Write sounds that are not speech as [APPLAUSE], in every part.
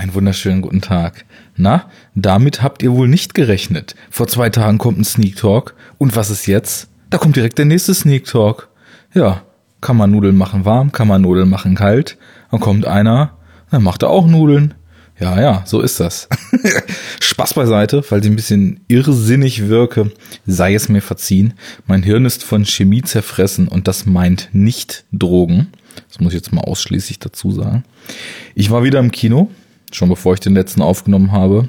Einen wunderschönen guten Tag. Na, damit habt ihr wohl nicht gerechnet. Vor zwei Tagen kommt ein Sneak Talk. Und was ist jetzt? Da kommt direkt der nächste Sneak Talk. Ja, kann man Nudeln machen warm, kann man Nudeln machen kalt. Dann kommt einer, dann macht er auch Nudeln. Ja, ja, so ist das. [LAUGHS] Spaß beiseite, falls ich ein bisschen irrsinnig wirke, sei es mir verziehen. Mein Hirn ist von Chemie zerfressen und das meint nicht Drogen. Das muss ich jetzt mal ausschließlich dazu sagen. Ich war wieder im Kino, schon bevor ich den letzten aufgenommen habe.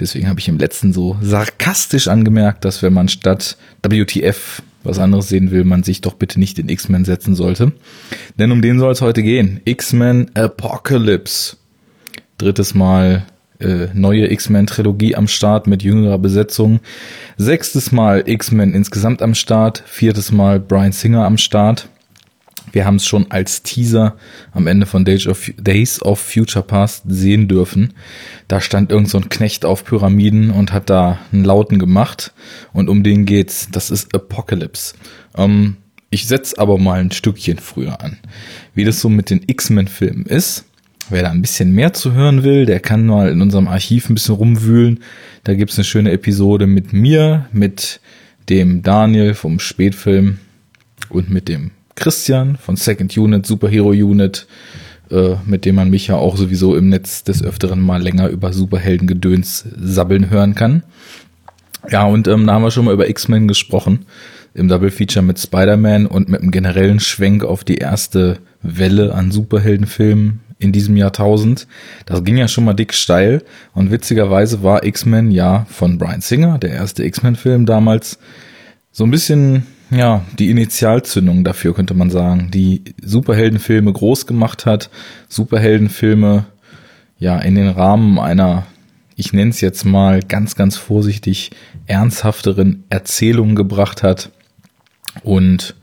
Deswegen habe ich im letzten so sarkastisch angemerkt, dass wenn man statt WTF was anderes sehen will, man sich doch bitte nicht in X-Men setzen sollte. Denn um den soll es heute gehen. X-Men Apocalypse. Drittes Mal äh, neue X-Men-Trilogie am Start mit jüngerer Besetzung. Sechstes Mal X-Men insgesamt am Start. Viertes Mal Brian Singer am Start. Wir haben es schon als Teaser am Ende von Days of, Days of Future Past sehen dürfen. Da stand irgend so ein Knecht auf Pyramiden und hat da einen Lauten gemacht. Und um den geht's. Das ist Apocalypse. Ähm, ich setze aber mal ein Stückchen früher an. Wie das so mit den X-Men-Filmen ist. Wer da ein bisschen mehr zu hören will, der kann mal in unserem Archiv ein bisschen rumwühlen. Da gibt's eine schöne Episode mit mir, mit dem Daniel vom Spätfilm und mit dem Christian von Second Unit, Superhero Unit, äh, mit dem man mich ja auch sowieso im Netz des Öfteren mal länger über Superheldengedöns sabbeln hören kann. Ja, und ähm, da haben wir schon mal über X-Men gesprochen, im Double Feature mit Spider-Man und mit einem generellen Schwenk auf die erste Welle an Superheldenfilmen in diesem Jahrtausend. Das ging ja schon mal dick steil und witzigerweise war X-Men ja von Brian Singer, der erste X-Men-Film damals, so ein bisschen ja, die Initialzündung dafür, könnte man sagen, die Superheldenfilme groß gemacht hat, Superheldenfilme ja in den Rahmen einer, ich nenne es jetzt mal ganz, ganz vorsichtig, ernsthafteren Erzählung gebracht hat und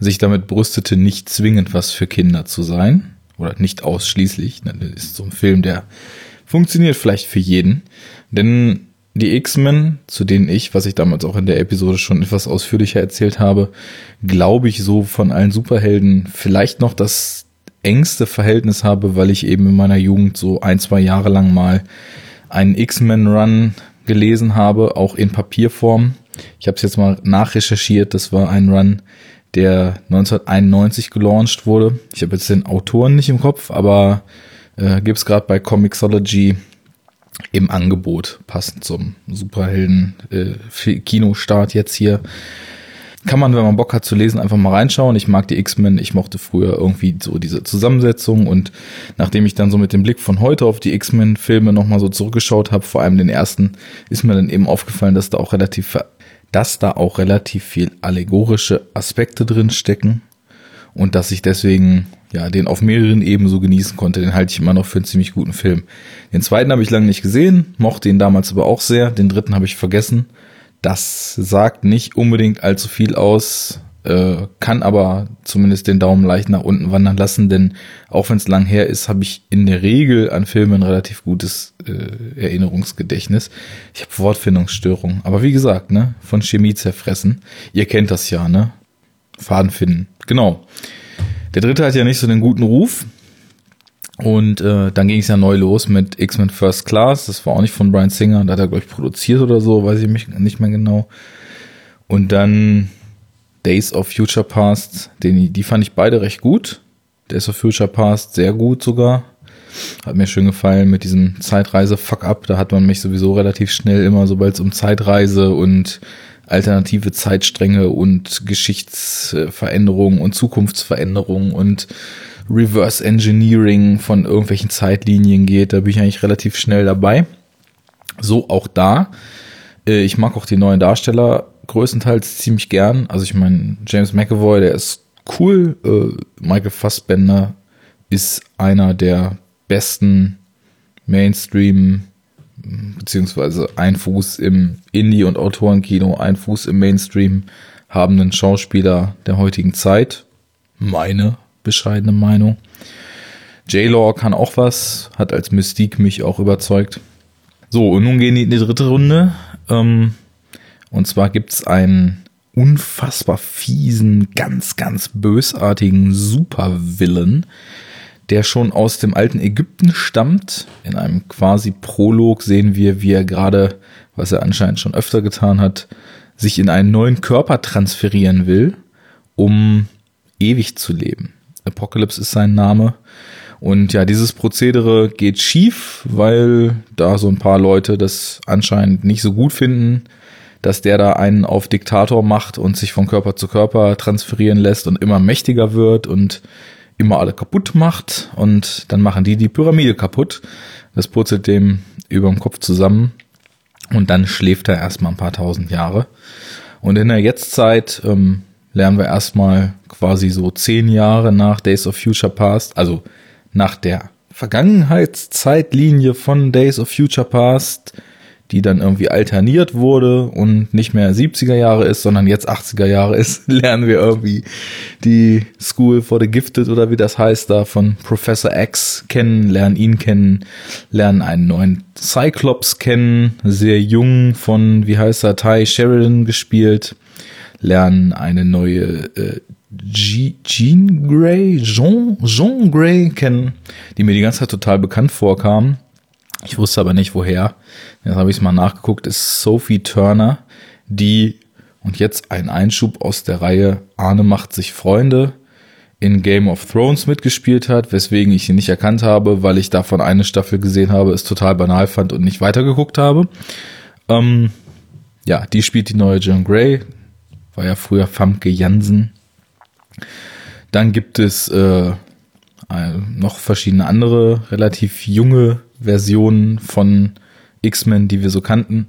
sich damit brüstete, nicht zwingend was für Kinder zu sein. Oder nicht ausschließlich. Das ist so ein Film, der funktioniert vielleicht für jeden. Denn die X-Men, zu denen ich, was ich damals auch in der Episode schon etwas ausführlicher erzählt habe, glaube ich so von allen Superhelden vielleicht noch das engste Verhältnis habe, weil ich eben in meiner Jugend so ein, zwei Jahre lang mal einen X-Men-Run gelesen habe, auch in Papierform. Ich habe es jetzt mal nachrecherchiert. Das war ein Run, der 1991 gelauncht wurde. Ich habe jetzt den Autoren nicht im Kopf, aber äh, gibt es gerade bei Comixology im Angebot, passend zum Superhelden-Kinostart äh, jetzt hier. Kann man, wenn man Bock hat zu lesen, einfach mal reinschauen. Ich mag die X-Men, ich mochte früher irgendwie so diese Zusammensetzung und nachdem ich dann so mit dem Blick von heute auf die X-Men-Filme nochmal so zurückgeschaut habe, vor allem den ersten, ist mir dann eben aufgefallen, dass da auch relativ, dass da auch relativ viel allegorische Aspekte drin stecken und dass ich deswegen ja, den auf mehreren Ebenen so genießen konnte, den halte ich immer noch für einen ziemlich guten Film. Den zweiten habe ich lange nicht gesehen, mochte ihn damals aber auch sehr. Den dritten habe ich vergessen. Das sagt nicht unbedingt allzu viel aus, äh, kann aber zumindest den Daumen leicht nach unten wandern lassen, denn auch wenn es lang her ist, habe ich in der Regel an Filme ein relativ gutes äh, Erinnerungsgedächtnis. Ich habe Wortfindungsstörungen, aber wie gesagt, ne, von Chemie zerfressen. Ihr kennt das ja, ne? Faden finden. Genau. Der dritte hat ja nicht so den guten Ruf. Und äh, dann ging es ja neu los mit X-Men First Class. Das war auch nicht von Brian Singer. Da hat er, glaube ich, produziert oder so, weiß ich mich nicht mehr genau. Und dann Days of Future Past. Den, die fand ich beide recht gut. Days of Future Past sehr gut sogar. Hat mir schön gefallen mit diesem Zeitreise-Fuck-up. Da hat man mich sowieso relativ schnell immer, sobald es um Zeitreise und alternative Zeitstränge und Geschichtsveränderungen und Zukunftsveränderungen und Reverse Engineering von irgendwelchen Zeitlinien geht. Da bin ich eigentlich relativ schnell dabei. So auch da. Äh, ich mag auch die neuen Darsteller größtenteils ziemlich gern. Also ich meine, James McAvoy, der ist cool. Äh, Michael Fassbender ist einer der besten Mainstream beziehungsweise ein Fuß im Indie- und Autorenkino, ein Fuß im Mainstream habenden Schauspieler der heutigen Zeit. Meine bescheidene Meinung. J-Law kann auch was, hat als Mystique mich auch überzeugt. So, und nun gehen die in die dritte Runde. Ähm, und zwar gibt's einen unfassbar fiesen, ganz, ganz bösartigen Supervillain, der schon aus dem alten Ägypten stammt. In einem quasi Prolog sehen wir, wie er gerade, was er anscheinend schon öfter getan hat, sich in einen neuen Körper transferieren will, um ewig zu leben. Apocalypse ist sein Name. Und ja, dieses Prozedere geht schief, weil da so ein paar Leute das anscheinend nicht so gut finden, dass der da einen auf Diktator macht und sich von Körper zu Körper transferieren lässt und immer mächtiger wird und immer alle kaputt macht. Und dann machen die die Pyramide kaputt. Das purzelt dem über dem Kopf zusammen. Und dann schläft er erstmal ein paar tausend Jahre. Und in der Jetztzeit ähm, lernen wir erstmal quasi so zehn Jahre nach Days of Future Past, also nach der Vergangenheitszeitlinie von Days of Future Past, die dann irgendwie alterniert wurde und nicht mehr 70er Jahre ist, sondern jetzt 80er Jahre ist, [LAUGHS] lernen wir irgendwie die School for the Gifted oder wie das heißt da von Professor X kennen, lernen ihn kennen, lernen einen neuen Cyclops kennen, sehr jung von, wie heißt er, Ty Sheridan gespielt, lernen eine neue äh, Jean Grey, Jean, Jean Grey kennen, die mir die ganze Zeit total bekannt vorkam. Ich wusste aber nicht woher. Jetzt habe ich es mal nachgeguckt. Ist Sophie Turner, die und jetzt ein Einschub aus der Reihe Arne macht sich Freunde in Game of Thrones mitgespielt hat, weswegen ich sie nicht erkannt habe, weil ich davon eine Staffel gesehen habe, es total banal fand und nicht weitergeguckt habe. Ähm, ja, die spielt die neue John Grey, war ja früher Famke Jansen dann gibt es äh, noch verschiedene andere relativ junge Versionen von X-Men, die wir so kannten.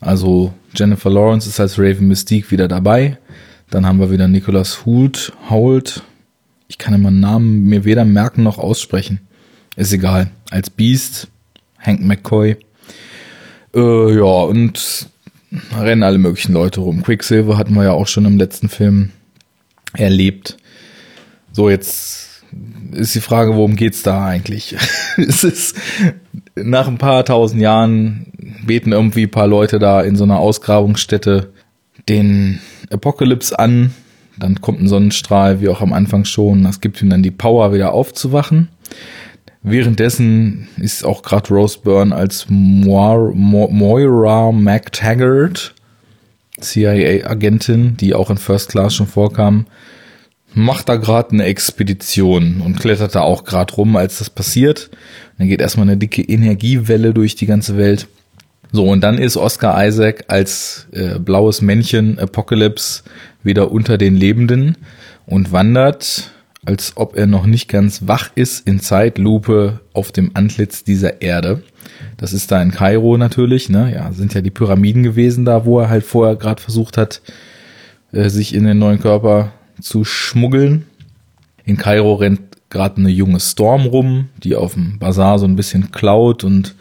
Also Jennifer Lawrence ist als Raven Mystique wieder dabei. Dann haben wir wieder Nicholas Hoult, Hoult. Ich kann immer Namen mir weder merken noch aussprechen. Ist egal. Als Beast, Hank McCoy. Äh, ja, und rennen alle möglichen Leute rum. Quicksilver hatten wir ja auch schon im letzten Film erlebt. So, jetzt ist die Frage, worum geht's da eigentlich? [LAUGHS] [LAUGHS] es ist nach ein paar tausend Jahren beten irgendwie ein paar Leute da in so einer Ausgrabungsstätte den Apokalypse an. Dann kommt ein Sonnenstrahl, wie auch am Anfang schon. Das gibt ihm dann die Power, wieder aufzuwachen. Währenddessen ist auch gerade Rose Byrne als Moira, Moira McTaggart CIA-Agentin, die auch in First Class schon vorkam, macht da gerade eine Expedition und klettert da auch gerade rum, als das passiert. Dann geht erstmal eine dicke Energiewelle durch die ganze Welt. So, und dann ist Oscar Isaac als äh, blaues Männchen Apocalypse wieder unter den Lebenden und wandert, als ob er noch nicht ganz wach ist, in Zeitlupe auf dem Antlitz dieser Erde. Das ist da in Kairo natürlich, ne? Ja, sind ja die Pyramiden gewesen da, wo er halt vorher gerade versucht hat, äh, sich in den neuen Körper zu schmuggeln. In Kairo rennt gerade eine junge Storm rum, die auf dem Bazar so ein bisschen klaut und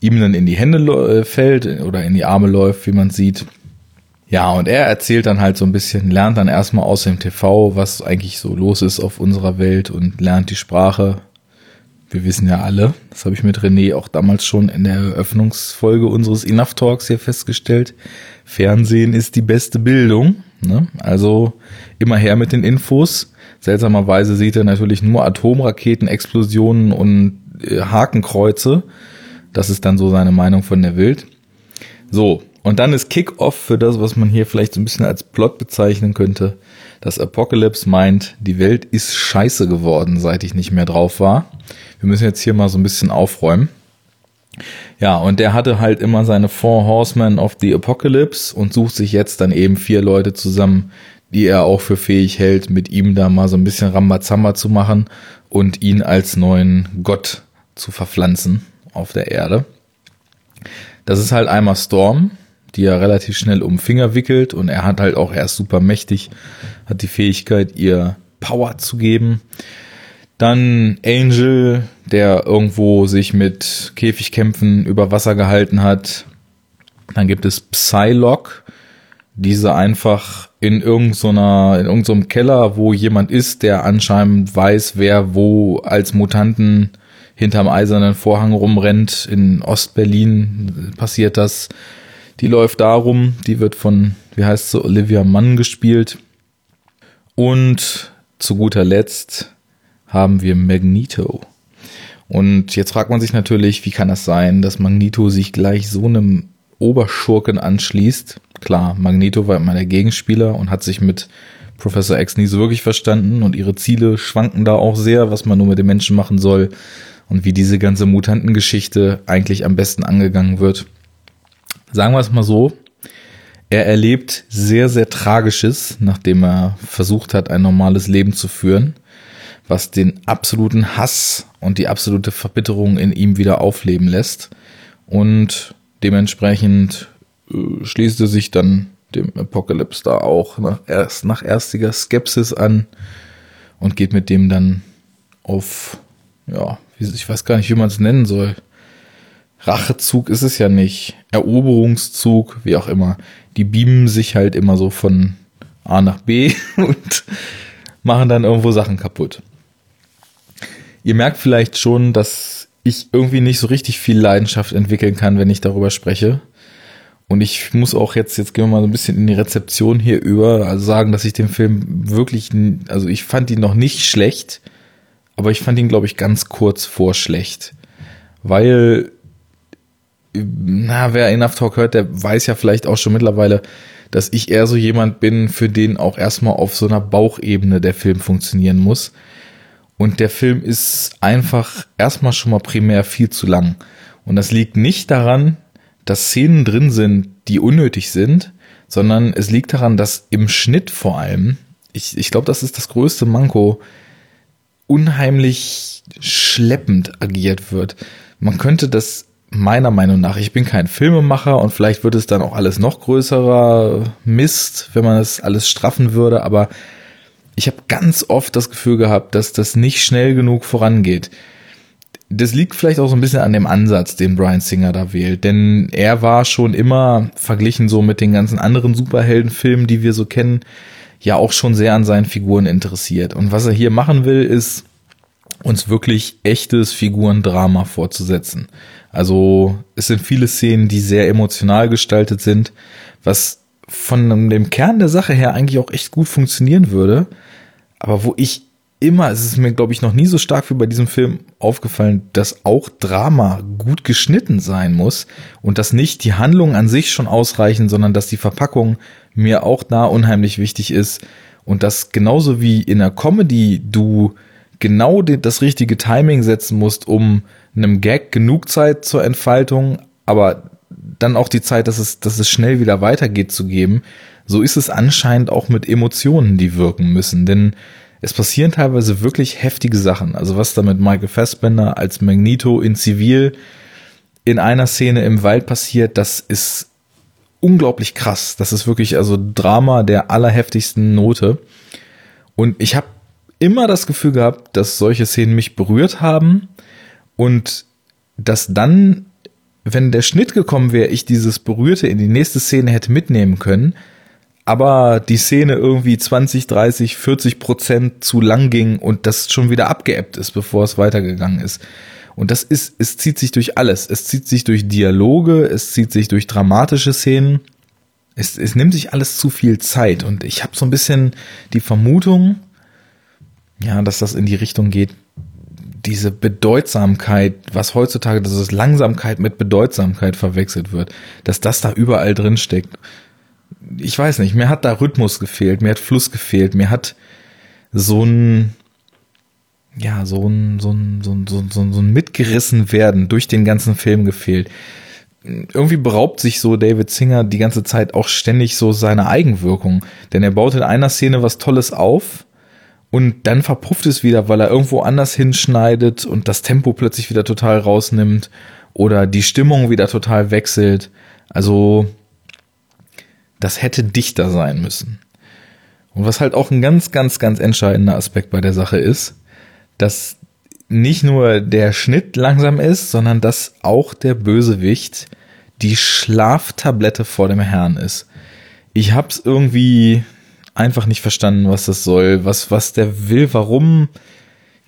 ihm dann in die Hände äh, fällt oder in die Arme läuft, wie man sieht. Ja, und er erzählt dann halt so ein bisschen, lernt dann erstmal aus dem TV, was eigentlich so los ist auf unserer Welt und lernt die Sprache wir wissen ja alle, das habe ich mit René auch damals schon in der Eröffnungsfolge unseres Enough Talks hier festgestellt, Fernsehen ist die beste Bildung. Ne? Also immer her mit den Infos. Seltsamerweise sieht er natürlich nur Atomraketen, Explosionen und äh, Hakenkreuze. Das ist dann so seine Meinung von der Welt. So, und dann ist Kick-Off für das, was man hier vielleicht so ein bisschen als Plot bezeichnen könnte. Das Apocalypse meint, die Welt ist scheiße geworden, seit ich nicht mehr drauf war wir müssen jetzt hier mal so ein bisschen aufräumen. Ja, und der hatte halt immer seine Four Horsemen of the Apocalypse und sucht sich jetzt dann eben vier Leute zusammen, die er auch für fähig hält, mit ihm da mal so ein bisschen Rambazamba zu machen und ihn als neuen Gott zu verpflanzen auf der Erde. Das ist halt einmal Storm, die er relativ schnell um Finger wickelt und er hat halt auch, er ist super mächtig, hat die Fähigkeit, ihr Power zu geben. Dann Angel, der irgendwo sich mit Käfigkämpfen über Wasser gehalten hat. Dann gibt es Psylocke, diese einfach in irgendeiner, in irgendeinem Keller, wo jemand ist, der anscheinend weiß, wer wo als Mutanten hinterm eisernen Vorhang rumrennt. In Ostberlin passiert das. Die läuft darum, die wird von, wie heißt sie, Olivia Mann gespielt. Und zu guter Letzt haben wir Magneto. Und jetzt fragt man sich natürlich, wie kann das sein, dass Magneto sich gleich so einem Oberschurken anschließt? Klar, Magneto war immer der Gegenspieler und hat sich mit Professor X nie so wirklich verstanden und ihre Ziele schwanken da auch sehr, was man nur mit den Menschen machen soll und wie diese ganze Mutantengeschichte eigentlich am besten angegangen wird. Sagen wir es mal so, er erlebt sehr, sehr Tragisches, nachdem er versucht hat, ein normales Leben zu führen, was den absoluten Hass und die absolute Verbitterung in ihm wieder aufleben lässt. Und dementsprechend äh, schließt er sich dann dem Apocalypse da auch nach, erst, nach erstiger Skepsis an und geht mit dem dann auf, ja, ich weiß gar nicht, wie man es nennen soll. Rachezug ist es ja nicht. Eroberungszug, wie auch immer. Die beamen sich halt immer so von A nach B [LAUGHS] und machen dann irgendwo Sachen kaputt. Ihr merkt vielleicht schon, dass ich irgendwie nicht so richtig viel Leidenschaft entwickeln kann, wenn ich darüber spreche. Und ich muss auch jetzt, jetzt gehen wir mal so ein bisschen in die Rezeption hier über, also sagen, dass ich den Film wirklich, also ich fand ihn noch nicht schlecht, aber ich fand ihn, glaube ich, ganz kurz vor schlecht. Weil, na, wer Enough Talk hört, der weiß ja vielleicht auch schon mittlerweile, dass ich eher so jemand bin, für den auch erstmal auf so einer Bauchebene der Film funktionieren muss. Und der Film ist einfach erstmal schon mal primär viel zu lang. Und das liegt nicht daran, dass Szenen drin sind, die unnötig sind, sondern es liegt daran, dass im Schnitt vor allem, ich, ich glaube, das ist das größte Manko, unheimlich schleppend agiert wird. Man könnte das meiner Meinung nach, ich bin kein Filmemacher und vielleicht wird es dann auch alles noch größerer Mist, wenn man das alles straffen würde, aber ich habe ganz oft das Gefühl gehabt, dass das nicht schnell genug vorangeht das liegt vielleicht auch so ein bisschen an dem Ansatz, den Brian Singer da wählt, denn er war schon immer verglichen so mit den ganzen anderen Superheldenfilmen, die wir so kennen, ja auch schon sehr an seinen Figuren interessiert. Und was er hier machen will, ist uns wirklich echtes Figurendrama vorzusetzen. Also es sind viele Szenen, die sehr emotional gestaltet sind, was von dem Kern der Sache her eigentlich auch echt gut funktionieren würde, aber wo ich immer, es ist mir, glaube ich, noch nie so stark wie bei diesem Film aufgefallen, dass auch Drama gut geschnitten sein muss und dass nicht die Handlungen an sich schon ausreichen, sondern dass die Verpackung mir auch da unheimlich wichtig ist. Und dass genauso wie in der Comedy du genau das richtige Timing setzen musst, um einem Gag genug Zeit zur Entfaltung, aber dann auch die Zeit, dass es, dass es schnell wieder weitergeht zu geben. So ist es anscheinend auch mit Emotionen, die wirken müssen, denn es passieren teilweise wirklich heftige Sachen. Also was da mit Michael Fassbender als Magneto in Zivil in einer Szene im Wald passiert, das ist unglaublich krass. Das ist wirklich also Drama der allerheftigsten Note. Und ich habe immer das Gefühl gehabt, dass solche Szenen mich berührt haben und dass dann, wenn der Schnitt gekommen wäre, ich dieses Berührte in die nächste Szene hätte mitnehmen können aber die Szene irgendwie 20, 30, 40 Prozent zu lang ging und das schon wieder abgeebbt ist, bevor es weitergegangen ist. Und das ist, es zieht sich durch alles. Es zieht sich durch Dialoge, es zieht sich durch dramatische Szenen. Es, es nimmt sich alles zu viel Zeit und ich habe so ein bisschen die Vermutung, ja, dass das in die Richtung geht, diese Bedeutsamkeit, was heutzutage, dass es Langsamkeit mit Bedeutsamkeit verwechselt wird, dass das da überall drin steckt ich weiß nicht, mir hat da Rhythmus gefehlt, mir hat Fluss gefehlt, mir hat so ein, ja, so ein, so ein, so ein, so ein, so ein, so ein mitgerissen werden durch den ganzen Film gefehlt. Irgendwie beraubt sich so David Singer die ganze Zeit auch ständig so seine Eigenwirkung, denn er baut in einer Szene was Tolles auf und dann verpufft es wieder, weil er irgendwo anders hinschneidet und das Tempo plötzlich wieder total rausnimmt oder die Stimmung wieder total wechselt. Also das hätte dichter sein müssen. Und was halt auch ein ganz, ganz, ganz entscheidender Aspekt bei der Sache ist, dass nicht nur der Schnitt langsam ist, sondern dass auch der Bösewicht die Schlaftablette vor dem Herrn ist. Ich hab's irgendwie einfach nicht verstanden, was das soll, was, was der will, warum,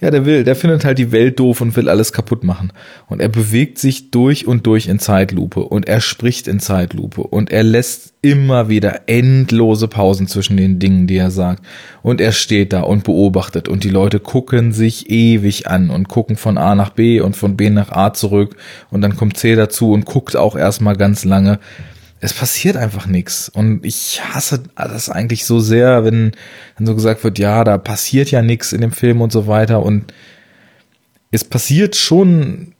ja, der will, der findet halt die Welt doof und will alles kaputt machen. Und er bewegt sich durch und durch in Zeitlupe und er spricht in Zeitlupe und er lässt immer wieder endlose Pausen zwischen den Dingen, die er sagt. Und er steht da und beobachtet und die Leute gucken sich ewig an und gucken von A nach B und von B nach A zurück und dann kommt C dazu und guckt auch erstmal ganz lange es passiert einfach nichts. Und ich hasse das eigentlich so sehr, wenn dann so gesagt wird, ja, da passiert ja nichts in dem Film und so weiter. Und es passiert schon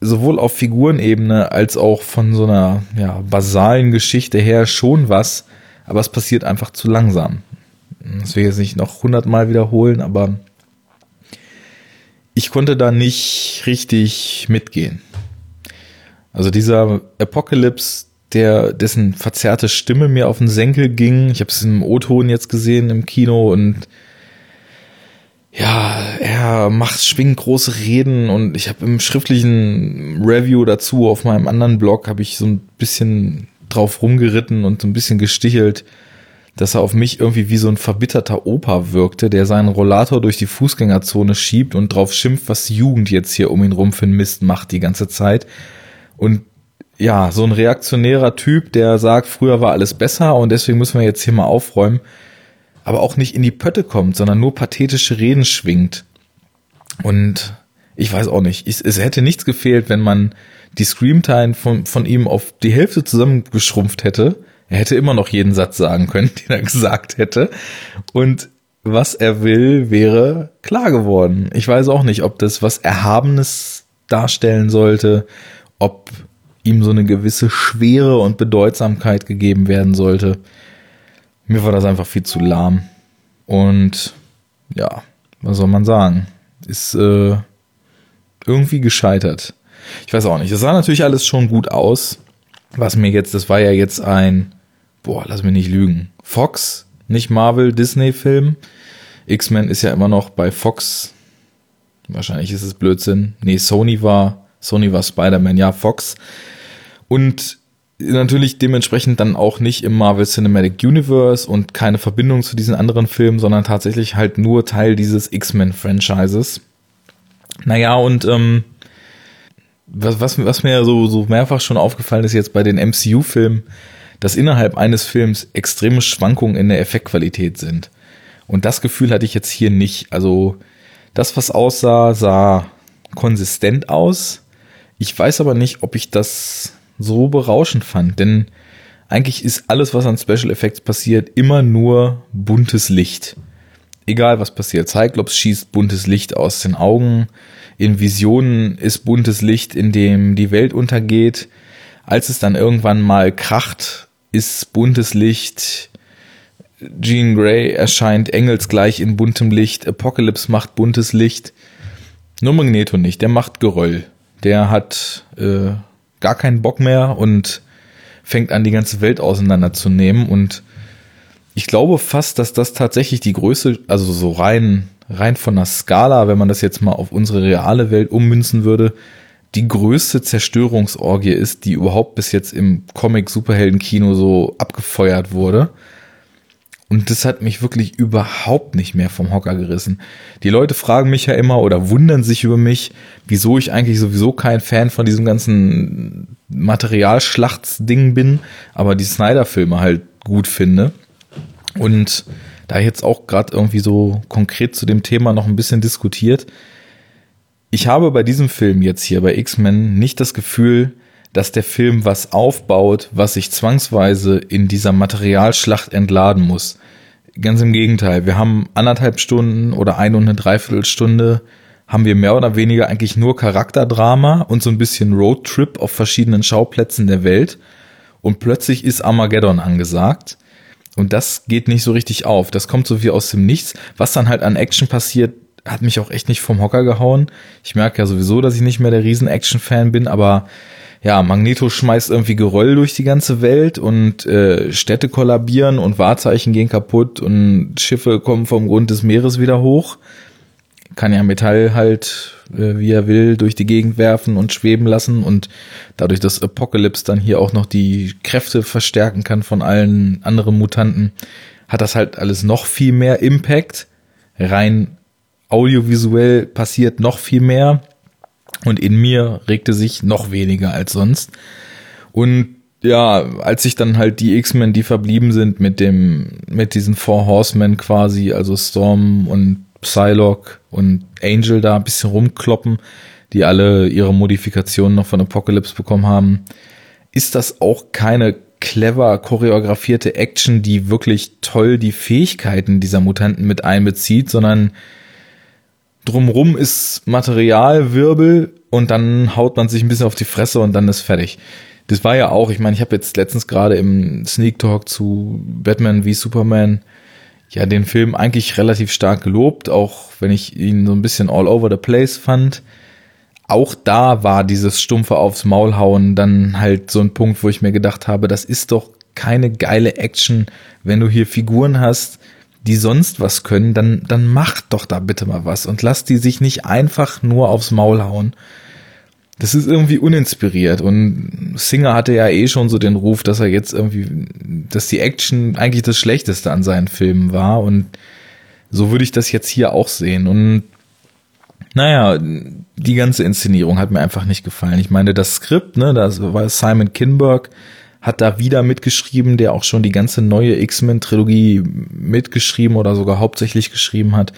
sowohl auf Figurenebene als auch von so einer ja, basalen Geschichte her schon was, aber es passiert einfach zu langsam. Das will ich jetzt nicht noch hundertmal wiederholen, aber ich konnte da nicht richtig mitgehen. Also dieser Apocalypse, der, dessen verzerrte Stimme mir auf den Senkel ging. Ich habe es im O-Ton jetzt gesehen im Kino und ja, er macht schwingend große Reden und ich habe im schriftlichen Review dazu auf meinem anderen Blog habe ich so ein bisschen drauf rumgeritten und so ein bisschen gestichelt, dass er auf mich irgendwie wie so ein verbitterter Opa wirkte, der seinen Rollator durch die Fußgängerzone schiebt und drauf schimpft, was die Jugend jetzt hier um ihn rum für einen Mist macht die ganze Zeit. Und ja, so ein reaktionärer Typ, der sagt, früher war alles besser und deswegen müssen wir jetzt hier mal aufräumen, aber auch nicht in die Pötte kommt, sondern nur pathetische Reden schwingt. Und ich weiß auch nicht, es, es hätte nichts gefehlt, wenn man die Screamtime von, von ihm auf die Hälfte zusammengeschrumpft hätte. Er hätte immer noch jeden Satz sagen können, [LAUGHS] den er gesagt hätte. Und was er will, wäre klar geworden. Ich weiß auch nicht, ob das was Erhabenes darstellen sollte, ob ihm so eine gewisse Schwere und Bedeutsamkeit gegeben werden sollte. Mir war das einfach viel zu lahm. Und ja, was soll man sagen? Ist äh, irgendwie gescheitert. Ich weiß auch nicht. Das sah natürlich alles schon gut aus. Was mir jetzt, das war ja jetzt ein, boah, lass mich nicht lügen. Fox, nicht Marvel, Disney-Film. X-Men ist ja immer noch bei Fox. Wahrscheinlich ist es Blödsinn. Nee, Sony war, Sony war Spider-Man, ja, Fox. Und natürlich dementsprechend dann auch nicht im Marvel Cinematic Universe und keine Verbindung zu diesen anderen Filmen, sondern tatsächlich halt nur Teil dieses X-Men-Franchises. Naja, und ähm, was, was, was mir so, so mehrfach schon aufgefallen ist jetzt bei den MCU-Filmen, dass innerhalb eines Films extreme Schwankungen in der Effektqualität sind. Und das Gefühl hatte ich jetzt hier nicht. Also das, was aussah, sah konsistent aus. Ich weiß aber nicht, ob ich das so berauschend fand. Denn eigentlich ist alles, was an Special Effects passiert, immer nur buntes Licht. Egal was passiert. Cyclops schießt buntes Licht aus den Augen. In Visionen ist buntes Licht, in dem die Welt untergeht. Als es dann irgendwann mal kracht, ist buntes Licht. Jean Grey erscheint engelsgleich in buntem Licht. Apocalypse macht buntes Licht. Nur Magneto nicht. Der macht Geröll. Der hat äh, gar keinen Bock mehr und fängt an, die ganze Welt auseinanderzunehmen. Und ich glaube fast, dass das tatsächlich die Größe, also so rein, rein von der Skala, wenn man das jetzt mal auf unsere reale Welt ummünzen würde, die größte Zerstörungsorgie ist, die überhaupt bis jetzt im Comic-Superhelden-Kino so abgefeuert wurde. Und das hat mich wirklich überhaupt nicht mehr vom Hocker gerissen. Die Leute fragen mich ja immer oder wundern sich über mich, wieso ich eigentlich sowieso kein Fan von diesem ganzen Materialschlachtsding bin, aber die Snyder-Filme halt gut finde. Und da jetzt auch gerade irgendwie so konkret zu dem Thema noch ein bisschen diskutiert. Ich habe bei diesem Film jetzt hier bei X-Men nicht das Gefühl, dass der Film was aufbaut, was sich zwangsweise in dieser Materialschlacht entladen muss. Ganz im Gegenteil. Wir haben anderthalb Stunden oder eine und eine Dreiviertelstunde haben wir mehr oder weniger eigentlich nur Charakterdrama und so ein bisschen Roadtrip auf verschiedenen Schauplätzen der Welt. Und plötzlich ist Armageddon angesagt. Und das geht nicht so richtig auf. Das kommt so wie aus dem Nichts. Was dann halt an Action passiert, hat mich auch echt nicht vom Hocker gehauen. Ich merke ja sowieso, dass ich nicht mehr der Riesen-Action-Fan bin, aber ja, Magneto schmeißt irgendwie Geröll durch die ganze Welt und äh, Städte kollabieren und Wahrzeichen gehen kaputt und Schiffe kommen vom Grund des Meeres wieder hoch. Kann ja Metall halt, äh, wie er will, durch die Gegend werfen und schweben lassen und dadurch, dass Apocalypse dann hier auch noch die Kräfte verstärken kann von allen anderen Mutanten, hat das halt alles noch viel mehr Impact rein audiovisuell passiert noch viel mehr und in mir regte sich noch weniger als sonst. Und ja, als ich dann halt die X-Men, die verblieben sind mit dem, mit diesen Four Horsemen quasi, also Storm und Psylocke und Angel da ein bisschen rumkloppen, die alle ihre Modifikationen noch von Apocalypse bekommen haben, ist das auch keine clever choreografierte Action, die wirklich toll die Fähigkeiten dieser Mutanten mit einbezieht, sondern drumrum ist Materialwirbel und dann haut man sich ein bisschen auf die Fresse und dann ist fertig. Das war ja auch, ich meine, ich habe jetzt letztens gerade im Sneak Talk zu Batman wie Superman ja den Film eigentlich relativ stark gelobt, auch wenn ich ihn so ein bisschen all over the place fand. Auch da war dieses stumpfe aufs Maul hauen dann halt so ein Punkt, wo ich mir gedacht habe, das ist doch keine geile Action, wenn du hier Figuren hast, die sonst was können, dann, dann mach doch da bitte mal was und lass die sich nicht einfach nur aufs Maul hauen. Das ist irgendwie uninspiriert und Singer hatte ja eh schon so den Ruf, dass er jetzt irgendwie, dass die Action eigentlich das Schlechteste an seinen Filmen war und so würde ich das jetzt hier auch sehen und naja, die ganze Inszenierung hat mir einfach nicht gefallen. Ich meine, das Skript, ne, das war Simon Kinberg, hat da wieder mitgeschrieben, der auch schon die ganze neue X-Men-Trilogie mitgeschrieben oder sogar hauptsächlich geschrieben hat.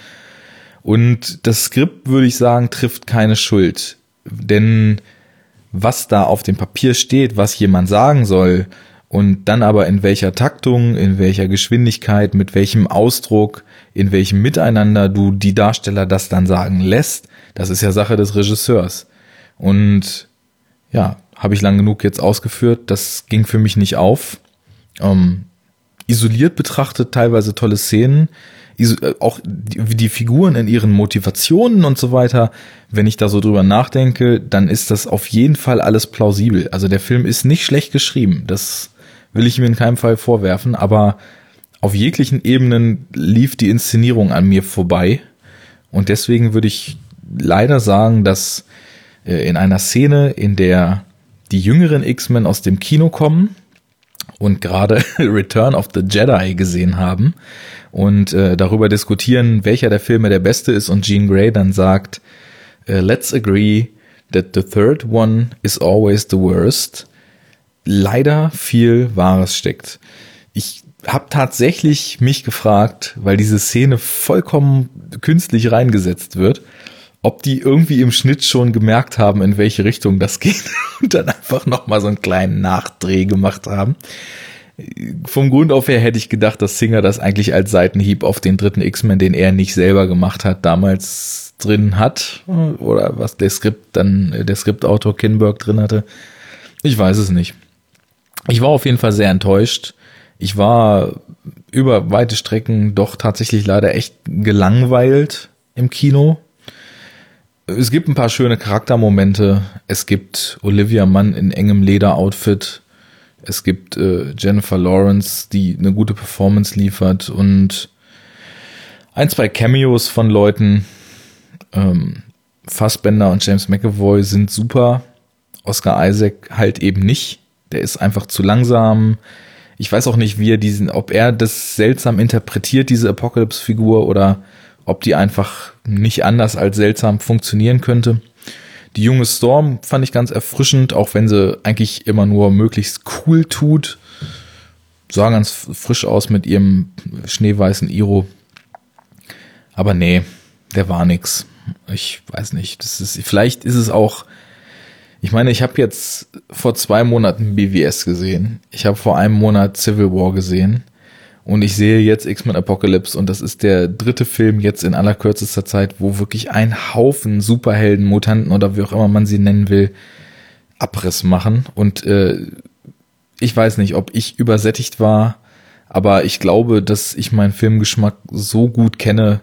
Und das Skript, würde ich sagen, trifft keine Schuld. Denn was da auf dem Papier steht, was jemand sagen soll, und dann aber in welcher Taktung, in welcher Geschwindigkeit, mit welchem Ausdruck, in welchem Miteinander du die Darsteller das dann sagen lässt, das ist ja Sache des Regisseurs. Und ja, habe ich lang genug jetzt ausgeführt. Das ging für mich nicht auf. Ähm, isoliert betrachtet teilweise tolle Szenen. Äh, auch die, die Figuren in ihren Motivationen und so weiter. Wenn ich da so drüber nachdenke, dann ist das auf jeden Fall alles plausibel. Also der Film ist nicht schlecht geschrieben. Das will ich mir in keinem Fall vorwerfen. Aber auf jeglichen Ebenen lief die Inszenierung an mir vorbei. Und deswegen würde ich leider sagen, dass äh, in einer Szene, in der die jüngeren X-Men aus dem Kino kommen und gerade [LAUGHS] Return of the Jedi gesehen haben und äh, darüber diskutieren, welcher der Filme der beste ist und Jean Grey dann sagt, äh, let's agree that the third one is always the worst. Leider viel Wahres steckt. Ich habe tatsächlich mich gefragt, weil diese Szene vollkommen künstlich reingesetzt wird, ob die irgendwie im Schnitt schon gemerkt haben, in welche Richtung das geht [LAUGHS] und dann einfach nochmal so einen kleinen Nachdreh gemacht haben. Vom Grund auf her hätte ich gedacht, dass Singer das eigentlich als Seitenhieb auf den dritten X-Men, den er nicht selber gemacht hat, damals drin hat. Oder was der Skript dann, der Skriptautor Kinberg drin hatte. Ich weiß es nicht. Ich war auf jeden Fall sehr enttäuscht. Ich war über weite Strecken doch tatsächlich leider echt gelangweilt im Kino es gibt ein paar schöne Charaktermomente. Es gibt Olivia Mann in engem Lederoutfit. Es gibt äh, Jennifer Lawrence, die eine gute Performance liefert und ein, zwei Cameos von Leuten. Ähm, Fassbender und James McAvoy sind super. Oscar Isaac halt eben nicht. Der ist einfach zu langsam. Ich weiß auch nicht, wie er diesen, ob er das seltsam interpretiert, diese Apocalypse-Figur, oder ob die einfach nicht anders als seltsam funktionieren könnte. Die junge Storm fand ich ganz erfrischend, auch wenn sie eigentlich immer nur möglichst cool tut. Sah ganz frisch aus mit ihrem schneeweißen Iro. Aber nee, der war nix. Ich weiß nicht. Das ist, vielleicht ist es auch. Ich meine, ich habe jetzt vor zwei Monaten BWS gesehen. Ich habe vor einem Monat Civil War gesehen. Und ich sehe jetzt X-Men Apocalypse und das ist der dritte Film jetzt in aller kürzester Zeit, wo wirklich ein Haufen Superhelden, Mutanten oder wie auch immer man sie nennen will, Abriss machen. Und äh, ich weiß nicht, ob ich übersättigt war, aber ich glaube, dass ich meinen Filmgeschmack so gut kenne,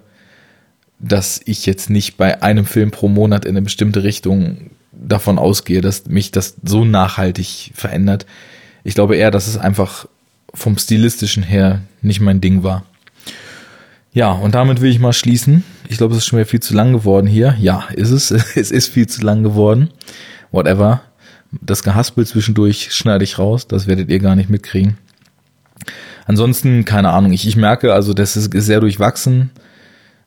dass ich jetzt nicht bei einem Film pro Monat in eine bestimmte Richtung davon ausgehe, dass mich das so nachhaltig verändert. Ich glaube eher, dass es einfach vom stilistischen her nicht mein Ding war. Ja, und damit will ich mal schließen. Ich glaube, es ist schon wieder viel zu lang geworden hier. Ja, ist es. [LAUGHS] Es ist viel zu lang geworden. Whatever. Das Gehaspel zwischendurch schneide ich raus. Das werdet ihr gar nicht mitkriegen. Ansonsten, keine Ahnung. Ich, ich merke also, das ist sehr durchwachsen.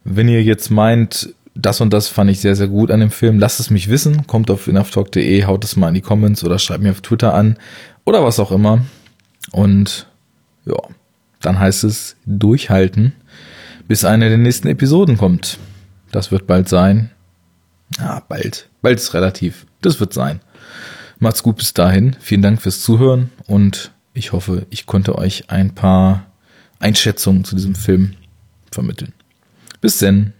Wenn ihr jetzt meint, das und das fand ich sehr, sehr gut an dem Film. Lasst es mich wissen. Kommt auf enoughtalk.de, haut es mal in die Comments oder schreibt mir auf Twitter an oder was auch immer. Und ja, dann heißt es durchhalten, bis eine der nächsten Episoden kommt. Das wird bald sein. Ja, bald. Bald ist relativ. Das wird sein. Macht's gut bis dahin. Vielen Dank fürs Zuhören und ich hoffe, ich konnte euch ein paar Einschätzungen zu diesem Film vermitteln. Bis denn.